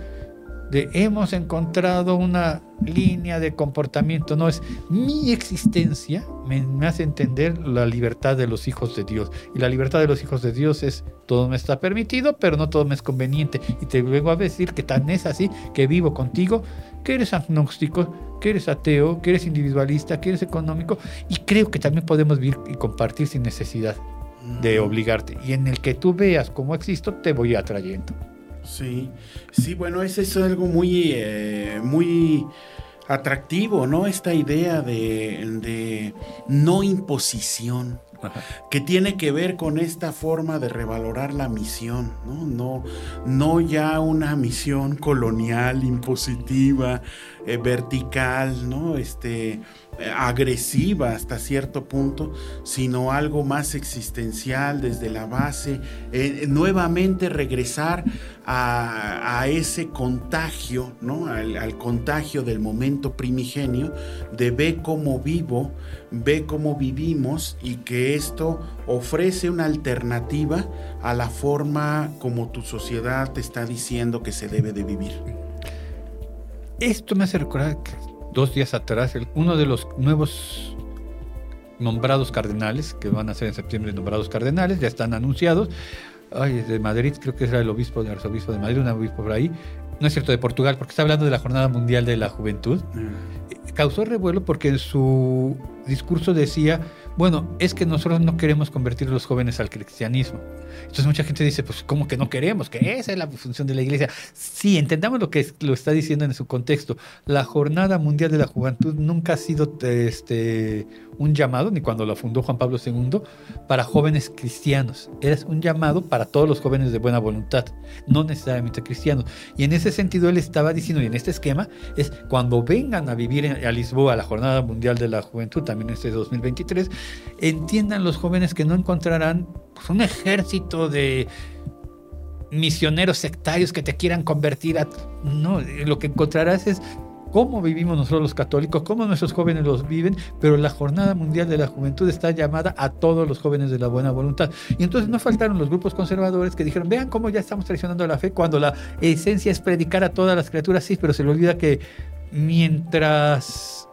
de hemos encontrado una línea de comportamiento, no es mi existencia, me, hace entender la libertad de los hijos de Dios. Y la libertad de los hijos de Dios es todo me está permitido, pero no todo me es conveniente. Y te vengo a decir que tan es así que vivo contigo, que eres agnóstico, que eres ateo, que eres individualista, que eres económico, y creo que también podemos vivir y compartir sin necesidad de obligarte. Y en el que tú veas cómo existo, te voy atrayendo. Sí, sí, bueno, es eso algo muy, eh, muy atractivo, ¿no? Esta idea de, no imposición. [laughs] que tiene que ver con esta forma de revalorar la misión, ¿no? No, no ya una misión colonial, impositiva, eh, vertical, ¿no? Este, agresiva hasta cierto punto, sino algo más existencial desde la base, eh, nuevamente regresar a, ese contagio, ¿no? Al, contagio del momento primigenio, de ve cómo vivo, ve cómo vivimos y que esto ofrece una alternativa a la forma como tu sociedad te está diciendo que se debe de vivir. Esto me hace recordar que dos días atrás, uno de los nuevos nombrados cardenales, que van a ser en septiembre nombrados cardenales, ya están anunciados. Ay, de Madrid, creo que era el obispo, el arzobispo de Madrid, un obispo por ahí. No es cierto, de Portugal, porque está hablando de la Jornada Mundial de la Juventud. Mm. Causó revuelo porque en su discurso decía bueno, es que nosotros no queremos convertir a los jóvenes al cristianismo. Entonces mucha gente dice, pues ¿cómo que no queremos? Que esa es la función de la iglesia. Sí, entendamos lo que lo está diciendo en su contexto. La Jornada Mundial de la Juventud nunca ha sido este, un llamado, ni cuando la fundó Juan Pablo II, para jóvenes cristianos. Es un llamado para todos los jóvenes de buena voluntad, no necesariamente cristianos. Y en ese sentido él estaba diciendo, y en este esquema, es cuando vengan a vivir a Lisboa la Jornada Mundial de la Juventud, también este 2023, entiendan los jóvenes que no encontrarán pues, un ejército de misioneros sectarios que te quieran convertir a... No, lo que encontrarás es cómo vivimos nosotros los católicos, cómo nuestros jóvenes los viven, pero la Jornada Mundial de la Juventud está llamada a todos los jóvenes de la buena voluntad. Y entonces no faltaron los grupos conservadores que dijeron, vean cómo ya estamos traicionando la fe cuando la esencia es predicar a todas las criaturas, sí, pero se le olvida que mientras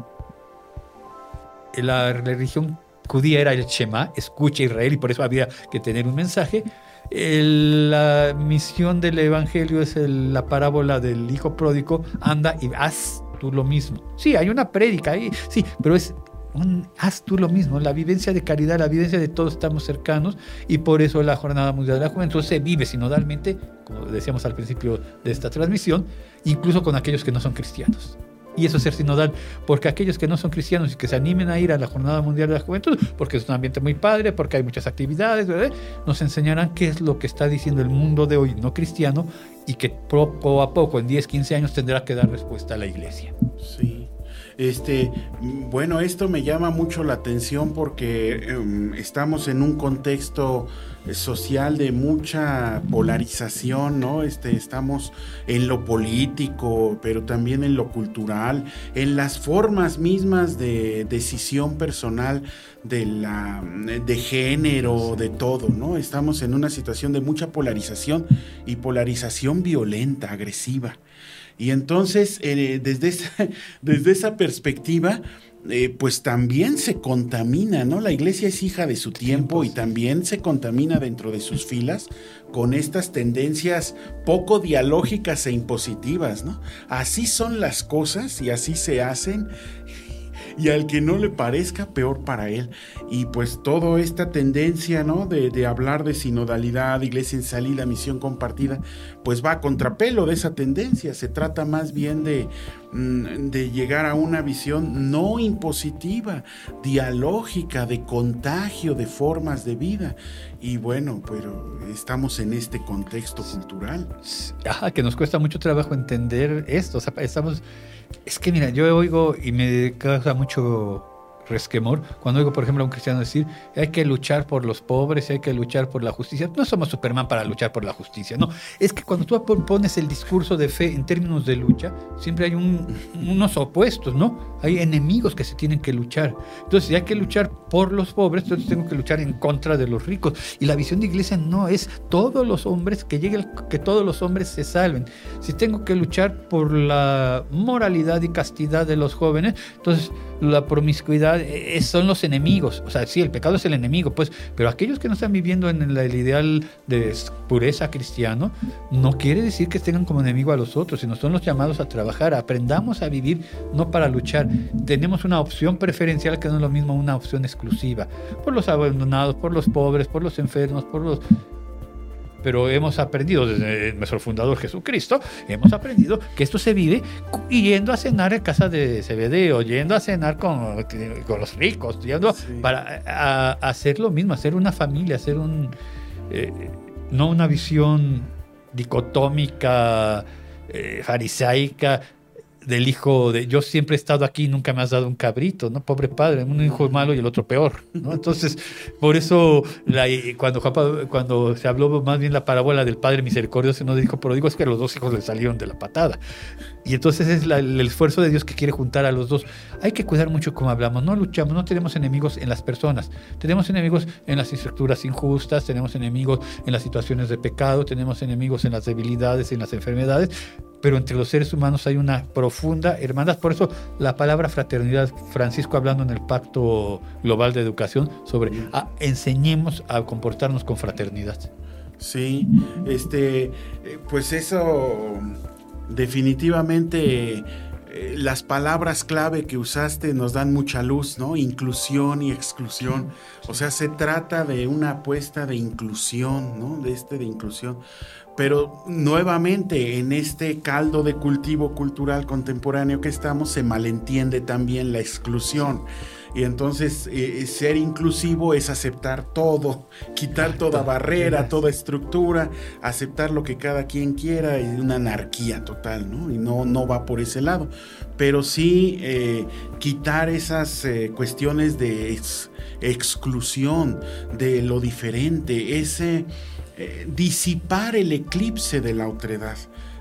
la religión judía era el Shema, escucha Israel, y por eso había que tener un mensaje. la misión del Evangelio es la parábola del hijo pródigo, anda y haz tú lo mismo. Sí, hay una prédica ahí, sí, pero es un, haz tú lo mismo, la vivencia de caridad, la vivencia de todos estamos cercanos y por eso la Jornada Mundial de la Juventud se vive sinodalmente, como decíamos al principio de esta transmisión, incluso con aquellos que no son cristianos y eso es ser sinodal, porque aquellos que no son cristianos y que se animen a ir a la Jornada Mundial de la Juventud, porque es un ambiente muy padre, porque hay muchas actividades, nos enseñarán qué es lo que está diciendo el mundo de hoy no cristiano y que poco a poco, en 10, 15 años, tendrá que dar respuesta a la iglesia. Sí. Este, bueno, esto me llama mucho la atención porque em, estamos en un contexto social de mucha polarización, ¿no? Este, estamos en lo político, pero también en lo cultural, en las formas mismas de decisión personal de la de género, de todo, ¿no? Estamos en una situación de mucha polarización y polarización violenta, agresiva. Y entonces, eh, desde, [laughs] desde esa perspectiva, eh, pues también se contamina, ¿no? La iglesia es hija de su tiempo y también se contamina dentro de sus filas con estas tendencias poco dialógicas e impositivas, ¿no? Así son las cosas y así se hacen y al que no le parezca, peor para él. Y pues toda esta tendencia, ¿no? De, de, hablar de sinodalidad, iglesia en salida, misión compartida, pues va a contrapelo de esa tendencia. Se trata más bien de, mm, de llegar a una visión no impositiva, dialógica, de contagio de formas de vida. Y bueno, pero estamos en este contexto cultural. Ajá, que nos cuesta mucho trabajo entender esto. O sea, estamos es que mira, yo oigo y me causa mucho resquemor cuando oigo, por ejemplo, a un cristiano decir, hay que luchar por los pobres, hay que luchar por la justicia. No somos Superman para luchar por la justicia, no. Es que cuando tú pones el discurso de fe en términos de lucha, siempre hay unos opuestos, ¿no? Hay enemigos que se tienen que luchar. Entonces, si hay que luchar por los pobres, entonces tengo que luchar en contra de los ricos. Y la visión de iglesia no es todos los hombres, que llegue que todos los hombres se salven. Si tengo que luchar por la moralidad y castidad de los jóvenes, entonces la promiscuidad eh, son los enemigos. O sea, sí, el pecado es el enemigo, pues, pero aquellos que no están viviendo en el ideal de pureza cristiano, no quiere decir que tengan como enemigo a los otros, sino son los llamados a trabajar. Aprendamos a vivir no para luchar. Tenemos una opción preferencial que no es lo mismo una opción exclusiva. Por los abandonados, por los pobres, por los enfermos, por los pero hemos aprendido desde nuestro fundador Jesucristo, hemos aprendido que esto se vive yendo a cenar en casa de CBD o yendo a cenar con, con los ricos, yendo para hacer lo mismo, hacer una familia, hacer un, eh, no una visión dicotómica, eh, farisaica, del hijo de yo siempre he estado aquí y nunca me has dado un cabrito, ¿no? Pobre padre, un hijo malo y el otro peor, ¿no? Entonces, por eso cuando, cuando se habló más bien la parábola del padre misericordioso, no dijo, pero digo es que los dos hijos le salieron de la patada. Y entonces es el esfuerzo de Dios que quiere juntar a los dos. Hay que cuidar mucho cómo hablamos, no luchamos, no tenemos enemigos en las personas, tenemos enemigos en las estructuras injustas, tenemos enemigos en las situaciones de pecado, tenemos enemigos en las debilidades, en las enfermedades, pero entre los seres humanos hay una profunda hermandad. Por eso la palabra fraternidad, Francisco hablando en el Pacto Global de Educación sobre ah, enseñemos a comportarnos con fraternidad. Sí, este, pues eso definitivamente eh, las palabras clave que usaste nos dan mucha luz, ¿no? Inclusión y exclusión. O sea, se trata de una apuesta de inclusión, ¿no? De este de inclusión. Pero nuevamente en este caldo de cultivo cultural contemporáneo que estamos se malentiende también la exclusión. Y entonces eh, eh, ser inclusivo es aceptar todo, quitar toda barrera, toda estructura, aceptar lo que cada quien quiera, es una anarquía total, ¿no? Y no, no va por ese lado. Pero sí eh, quitar esas cuestiones de exclusión, de lo diferente, ese eh, disipar el eclipse de la otredad.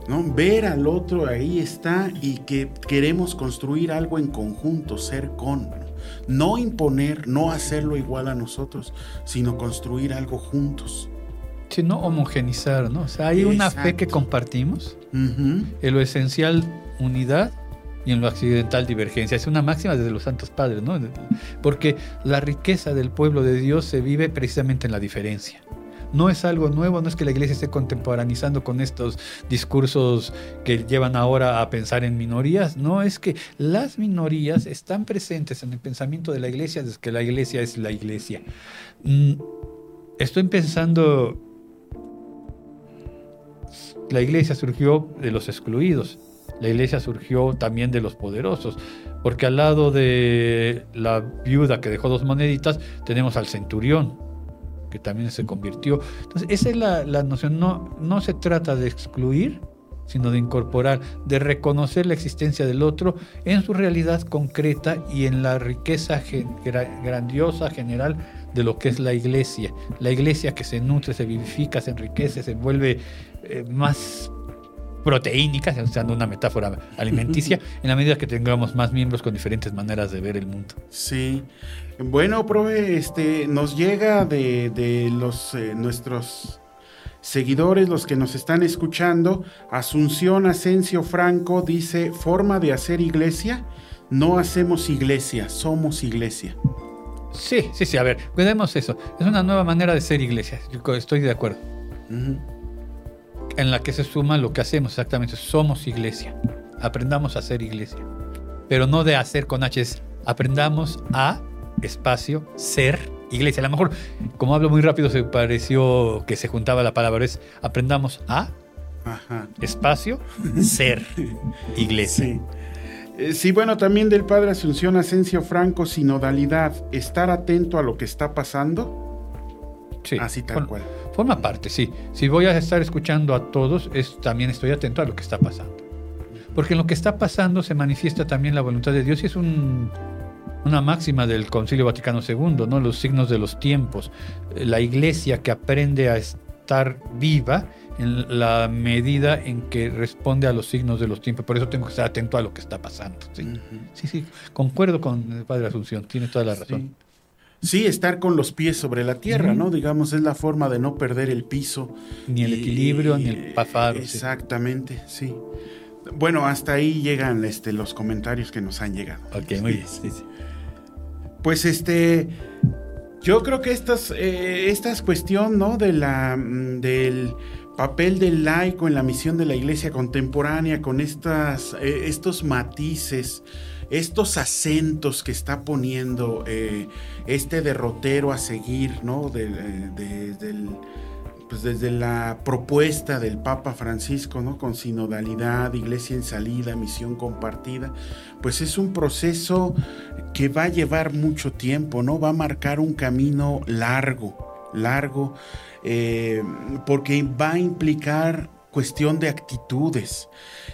¿no? Ver al otro ahí está y que queremos construir algo en conjunto, ser con. ¿no? imponer, no hacerlo igual a nosotros, sino construir algo juntos. Sí, no homogenizar, ¿no? O sea, hay una fe que compartimos, en lo esencial unidad y en lo accidental divergencia. Es una máxima desde los santos padres, ¿no? Porque la riqueza del pueblo de Dios se vive precisamente en la diferencia no es algo nuevo, no es que la iglesia esté contemporaneizando con estos discursos que llevan ahora a pensar en minorías, no, es que las minorías están presentes en el pensamiento de la iglesia desde que la iglesia es la iglesia. Mm, estoy pensando, la iglesia surgió de los excluidos, la iglesia surgió también de los poderosos, porque al lado de la viuda que dejó dos moneditas tenemos al centurión, que también se convirtió. Entonces, esa es la, noción. No, no se trata de excluir, sino de incorporar, de reconocer la existencia del otro en su realidad concreta y en la riqueza grandiosa general de lo que es la iglesia. La iglesia que se nutre, se vivifica, se enriquece, se vuelve eh, más proteínica, usando una metáfora alimenticia, [laughs] en la medida que tengamos más miembros con diferentes maneras de ver el mundo. Sí. Bueno, profe, este, nos llega de, los eh, nuestros seguidores, los que nos están escuchando, Asunción Asensio Franco dice, forma de hacer iglesia, no hacemos iglesia, somos iglesia. Sí, sí, sí, a ver, cuidemos eso. Es una nueva manera de ser iglesia, yo estoy de acuerdo. En la que se suma lo que hacemos exactamente, somos iglesia. Aprendamos a ser iglesia. Pero no de hacer con H, aprendamos a, espacio, ser iglesia. A lo mejor, como hablo muy rápido, se pareció que se juntaba la palabra, es aprendamos a, espacio, ser [laughs] iglesia. Sí. Eh, sí, bueno, también del padre Asunción Asensio Franco, sinodalidad, estar atento a lo que está pasando. Sí, así tal cual. Forma parte, sí. Si voy a estar escuchando a todos, es, también estoy atento a lo que está pasando. Porque en lo que está pasando se manifiesta también la voluntad de Dios y es una máxima del Concilio Vaticano II, ¿no? Los signos de los tiempos. La iglesia que aprende a estar viva en la medida en que responde a los signos de los tiempos. Por eso tengo que estar atento a lo que está pasando. Sí, sí, concuerdo con el Padre Asunción, tiene toda la razón. Sí. estar con los pies sobre la tierra, ¿no? Digamos, es la forma de no perder el piso. Ni el equilibrio, ni el pafaro. Exactamente, sí. Bueno, hasta ahí llegan este, los comentarios que nos han llegado. Ok, muy bien. Pues este, yo creo que estas, eh, esta es cuestión, ¿no? De la, mm, del papel del laico en la misión de la iglesia contemporánea con estas, eh, estos matices, estos acentos que está poniendo eh, este derrotero a seguir, ¿no? Eh, pues desde la propuesta del Papa Francisco, ¿no? Con sinodalidad, iglesia en salida, misión compartida, pues es un proceso que va a llevar mucho tiempo, ¿no? Va a marcar un camino largo, largo eh, porque va a implicar cuestión de actitudes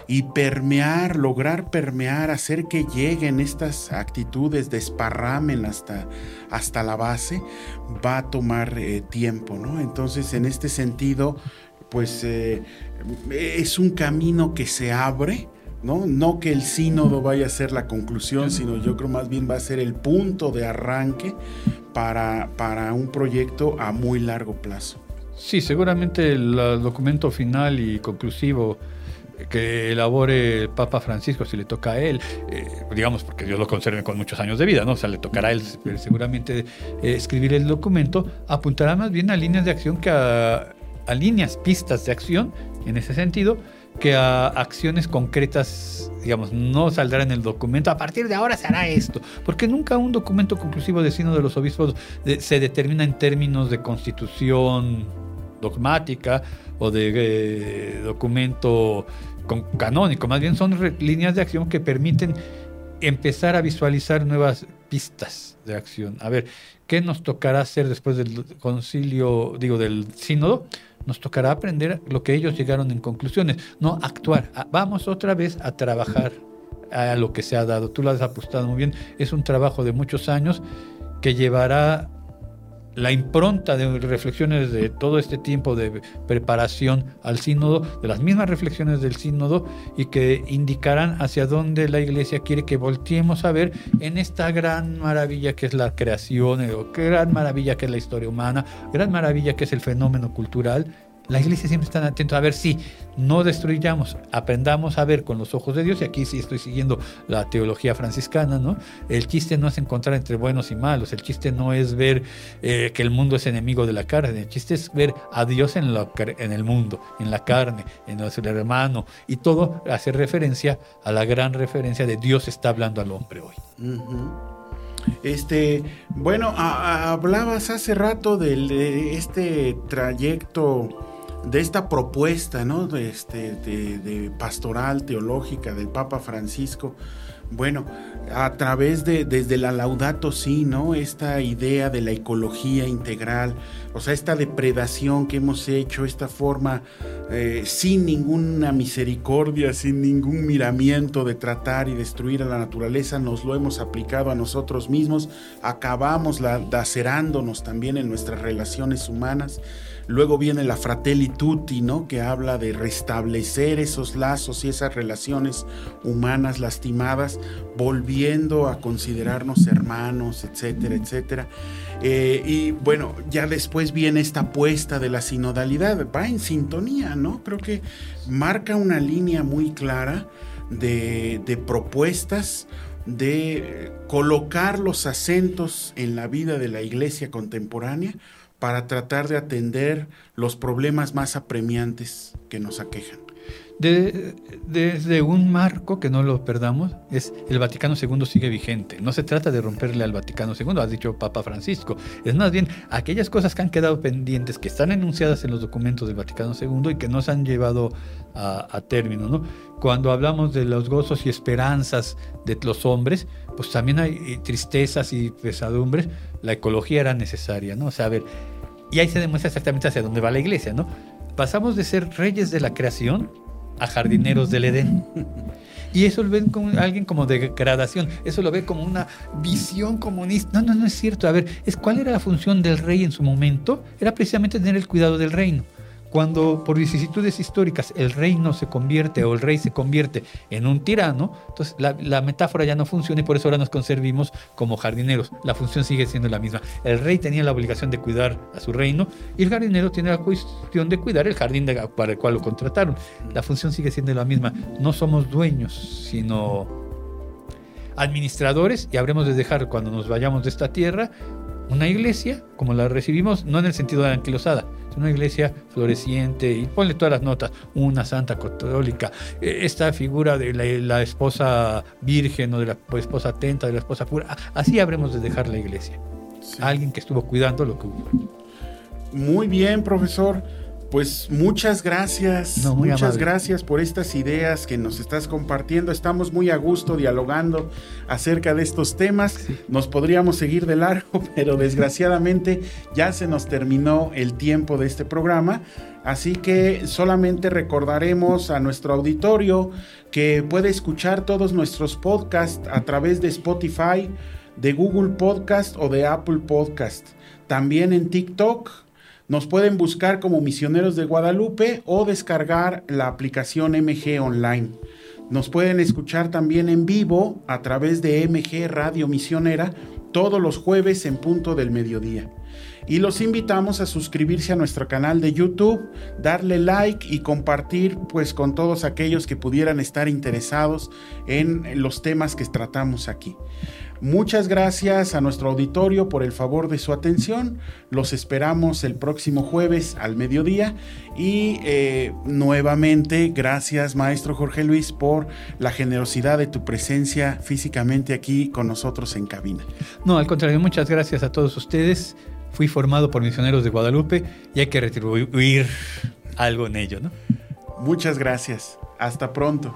y permear, lograr permear, hacer que lleguen estas actitudes, desparramen hasta, hasta la base, va a tomar eh, tiempo, ¿no? Entonces, en este sentido, pues eh, es un camino que se abre, ¿no? No que el sínodo vaya a ser la conclusión, sino yo creo más bien va a ser el punto de arranque para, para un proyecto a muy largo plazo. Sí, seguramente el documento final y conclusivo que elabore el Papa Francisco, si le toca a él, eh, digamos, porque Dios lo conserve con muchos años de vida, ¿no? O sea, le tocará a él seguramente eh, escribir el documento, apuntará más bien a líneas de acción que a, a líneas, pistas de acción en ese sentido, que a acciones concretas, digamos, no saldrá en el documento, a partir de ahora se hará esto, porque nunca un documento conclusivo de Sino de los Obispos se determina en términos de constitución dogmática o de eh, documento canónico, más bien son líneas de acción que permiten empezar a visualizar nuevas pistas de acción. A ver, ¿qué nos tocará hacer después del concilio, digo, del sínodo? nos tocará aprender lo que ellos llegaron en conclusiones, no actuar. Ah, vamos otra vez a trabajar a lo que se ha dado. Tú lo has apostado muy bien. Es un trabajo de muchos años que llevará la impronta de reflexiones de todo este tiempo de preparación al sínodo, de las mismas reflexiones del sínodo y que indicarán hacia dónde la iglesia quiere que volteemos a ver en esta gran maravilla que es la creación, gran maravilla que es la historia humana, gran maravilla que es el fenómeno cultural la iglesia siempre está atenta a ver si no destruyamos, aprendamos a ver con los ojos de Dios, y aquí sí estoy siguiendo la teología franciscana, ¿no? El chiste no es encontrar entre buenos y malos, el chiste no es ver eh, que el mundo es enemigo de la carne, el chiste es ver a Dios en, el mundo, en la carne, en nuestro hermano, y todo hace referencia a la gran referencia de Dios está hablando al hombre hoy. Este, bueno, hablabas hace rato de este trayecto de esta propuesta ¿no? de, este, de, pastoral teológica del Papa Francisco, bueno, a través de, desde la Laudato Si, ¿no? Esta idea de la ecología integral, o sea, esta depredación que hemos hecho, esta forma eh, sin ninguna misericordia, sin ningún miramiento de tratar y destruir a la naturaleza, nos lo hemos aplicado a nosotros mismos, acabamos lacerándonos también en nuestras relaciones humanas. Luego viene la Fratelli Tutti, ¿no? Que habla de restablecer esos lazos y esas relaciones humanas lastimadas, volviendo a considerarnos hermanos, etcétera, etcétera. Eh, y bueno, ya después viene esta apuesta de la sinodalidad, va en sintonía, ¿no? Creo que marca una línea muy clara de, de propuestas de colocar los acentos en la vida de la iglesia contemporánea para tratar de atender los problemas más apremiantes que nos aquejan desde un marco que no lo perdamos, es el Vaticano II sigue vigente. No se trata de romperle al Vaticano II, ha dicho Papa Francisco. Es más bien aquellas cosas que han quedado pendientes, que están enunciadas en los documentos del Vaticano II y que no se han llevado a, término. ¿no? Cuando hablamos de los gozos y esperanzas de los hombres, pues también hay tristezas y pesadumbres. La ecología era necesaria, ¿no? O sea, a ver, y ahí se demuestra exactamente hacia dónde va la iglesia, ¿no? Pasamos de ser reyes de la creación a jardineros del Edén. Y eso lo ven como alguien como de degradación, eso lo ve como una visión comunista. No, no, no es cierto. A ver, cuál era la función del rey en su momento? Era precisamente tener el cuidado del reino. Cuando por vicisitudes históricas el reino se convierte o el rey se convierte en un tirano, entonces la, metáfora ya no funciona y por eso ahora nos conservimos como jardineros. La función sigue siendo la misma. El rey tenía la obligación de cuidar a su reino y el jardinero tiene la cuestión de cuidar el jardín para el cual lo contrataron. La función sigue siendo la misma. No somos dueños, sino administradores y habremos de dejar cuando nos vayamos de esta tierra una iglesia como la recibimos, no en el sentido de la anquilosada, es una iglesia floreciente y ponle todas las notas, una santa católica, e, esta figura de la, esposa virgen o de la esposa atenta, de la esposa pura, así habremos de dejar la iglesia. Alguien que estuvo cuidando lo que hubo. Muy bien, profesor. Pues muchas gracias, muchas gracias por estas ideas que nos estás compartiendo. Estamos muy a gusto dialogando acerca de estos temas. Nos podríamos seguir de largo, [laughs] pero desgraciadamente ya se nos terminó el tiempo de este programa. Así que solamente recordaremos a nuestro auditorio que puede escuchar todos nuestros podcasts a través de Spotify, de Google Podcast o de Apple Podcast. También en TikTok nos pueden buscar como Misioneros de Guadalupe o descargar la aplicación MG Online. Nos pueden escuchar también en vivo a través de MG Radio Misionera todos los jueves en punto del mediodía. Y los invitamos a suscribirse a nuestro canal de YouTube, darle like y compartir pues con todos aquellos que pudieran estar interesados en los temas que tratamos aquí. Muchas gracias a nuestro auditorio por el favor de su atención. Los esperamos el próximo jueves al mediodía. Y eh, nuevamente, gracias maestro Jorge Luis por la generosidad de tu presencia físicamente aquí con nosotros en cabina. No, al contrario, muchas gracias a todos ustedes. Fui formado por misioneros de Guadalupe y hay que retribuir algo en ello, ¿no? Muchas gracias. Hasta pronto.